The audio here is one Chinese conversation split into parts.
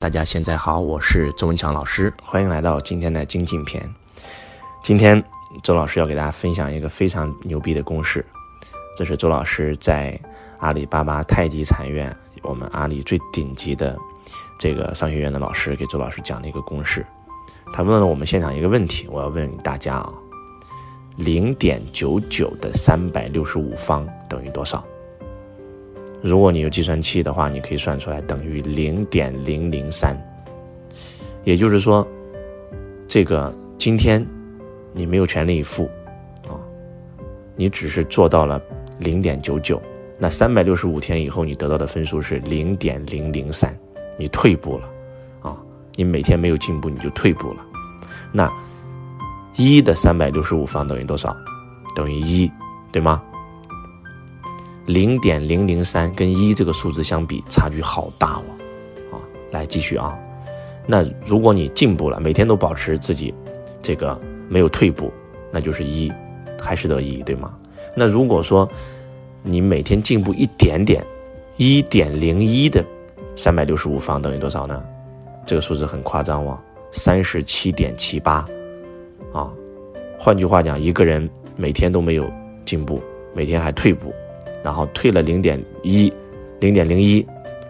大家现在好，我是周文强老师，欢迎来到今天的精进篇。今天周老师要给大家分享一个非常牛逼的公式，这是周老师在阿里巴巴太极禅院，我们阿里最顶级的这个商学院的老师给周老师讲的一个公式。他问了我们现场一个问题，我要问大家啊，零点九九的三百六十五方等于多少？如果你有计算器的话，你可以算出来等于零点零零三。也就是说，这个今天你没有全力以赴啊，你只是做到了零点九九。那三百六十五天以后，你得到的分数是零点零零三，你退步了啊！你每天没有进步，你就退步了。那一的三百六十五方等于多少？等于一，对吗？零点零零三跟一这个数字相比，差距好大哦，啊，来继续啊。那如果你进步了，每天都保持自己这个没有退步，那就是一，还是得一，对吗？那如果说你每天进步一点点，一点零一的三百六十五方等于多少呢？这个数字很夸张哦，三十七点七八，啊，换句话讲，一个人每天都没有进步，每天还退步。然后退了零点一，零点零一，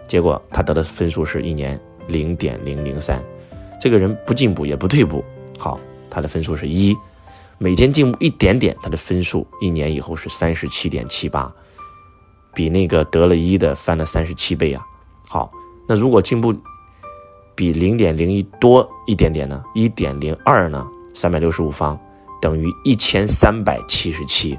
结果他得的分数是一年零点零零三，这个人不进步也不退步，好，他的分数是一，每天进步一点点，他的分数一年以后是三十七点七八，比那个得了一的翻了三十七倍啊！好，那如果进步比零点零一多一点点呢？一点零二呢？三百六十五方等于一千三百七十七。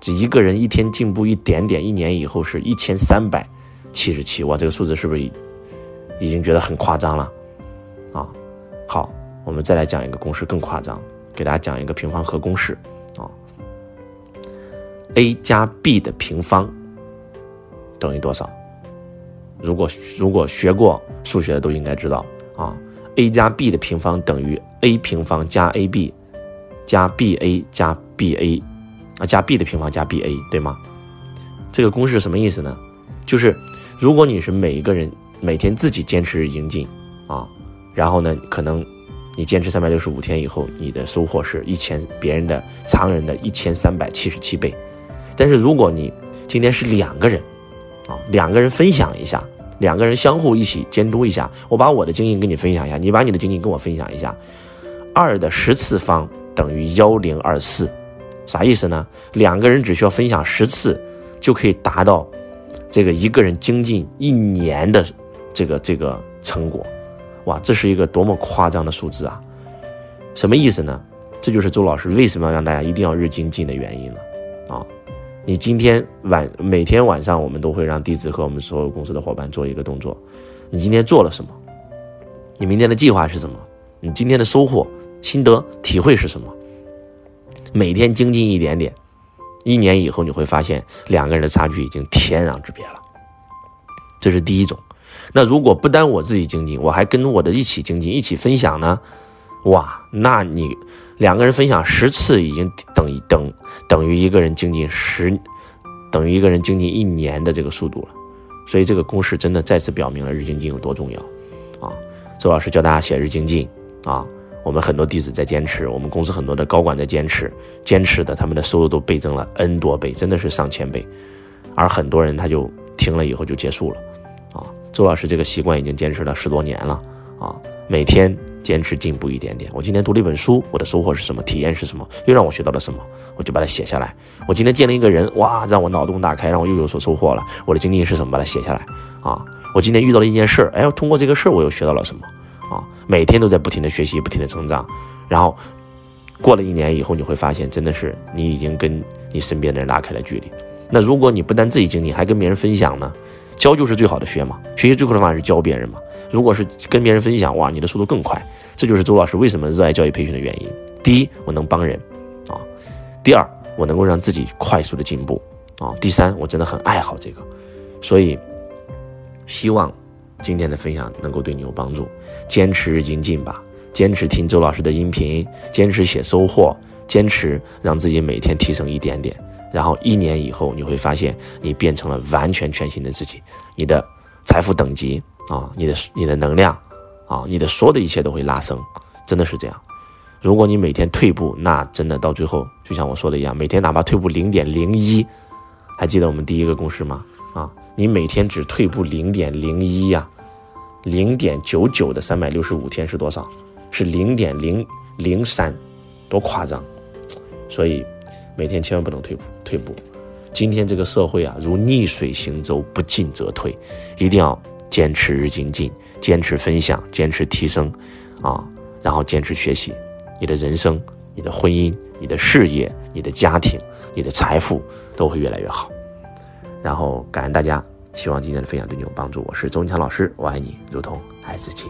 这一个人一天进步一点点，一年以后是一千三百七十七，哇，这个数字是不是已经觉得很夸张了？啊，好，我们再来讲一个公式更夸张，给大家讲一个平方和公式啊，a 加 b 的平方等于多少？如果如果学过数学的都应该知道啊，a 加 b 的平方等于 a 平方加 ab 加 ba 加 ba。啊，加 b 的平方加 ba 对吗？这个公式什么意思呢？就是如果你是每一个人每天自己坚持精进啊，然后呢，可能你坚持三百六十五天以后，你的收获是一千别人的常人的一千三百七十七倍。但是如果你今天是两个人啊，两个人分享一下，两个人相互一起监督一下，我把我的经验跟你分享一下，你把你的经验跟我分享一下，二的十次方等于幺零二四。啥意思呢？两个人只需要分享十次，就可以达到这个一个人精进一年的这个这个成果，哇，这是一个多么夸张的数字啊！什么意思呢？这就是周老师为什么要让大家一定要日精进的原因了啊！你今天晚每天晚上我们都会让弟子和我们所有公司的伙伴做一个动作，你今天做了什么？你明天的计划是什么？你今天的收获、心得、体会是什么？每天精进一点点，一年以后你会发现两个人的差距已经天壤之别了。这是第一种。那如果不单我自己精进，我还跟我的一起精进，一起分享呢？哇，那你两个人分享十次，已经等于等等于一个人精进十，等于一个人精进一年的这个速度了。所以这个公式真的再次表明了日精进有多重要啊！周老师教大家写日精进啊。我们很多弟子在坚持，我们公司很多的高管在坚持，坚持的他们的收入都倍增了 n 多倍，真的是上千倍。而很多人他就停了以后就结束了，啊，周老师这个习惯已经坚持了十多年了，啊，每天坚持进步一点点。我今天读了一本书，我的收获是什么？体验是什么？又让我学到了什么？我就把它写下来。我今天见了一个人，哇，让我脑洞大开，让我又有所收获了。我的经历是什么？把它写下来。啊，我今天遇到了一件事儿，哎，通过这个事儿，我又学到了什么？啊，每天都在不停的学习，不停的成长，然后过了一年以后，你会发现，真的是你已经跟你身边的人拉开了距离。那如果你不但自己经历，还跟别人分享呢？教就是最好的学嘛，学习最快的方法是教别人嘛。如果是跟别人分享，哇，你的速度更快。这就是周老师为什么热爱教育培训的原因。第一，我能帮人啊；第二，我能够让自己快速的进步啊；第三，我真的很爱好这个，所以希望。今天的分享能够对你有帮助，坚持日精进吧，坚持听周老师的音频，坚持写收获，坚持让自己每天提升一点点，然后一年以后你会发现你变成了完全全新的自己，你的财富等级啊，你的你的能量啊，你的所有的一切都会拉升，真的是这样。如果你每天退步，那真的到最后，就像我说的一样，每天哪怕退步零点零一，还记得我们第一个公式吗？啊，你每天只退步零点零一呀，零点九九的三百六十五天是多少？是零点零零三，多夸张！所以每天千万不能退步，退步。今天这个社会啊，如逆水行舟，不进则退，一定要坚持日精进，坚持分享，坚持提升，啊，然后坚持学习。你的人生、你的婚姻、你的事业、你的家庭、你的财富都会越来越好。然后感恩大家，希望今天的分享对你有帮助。我是周文强老师，我爱你如同爱自己。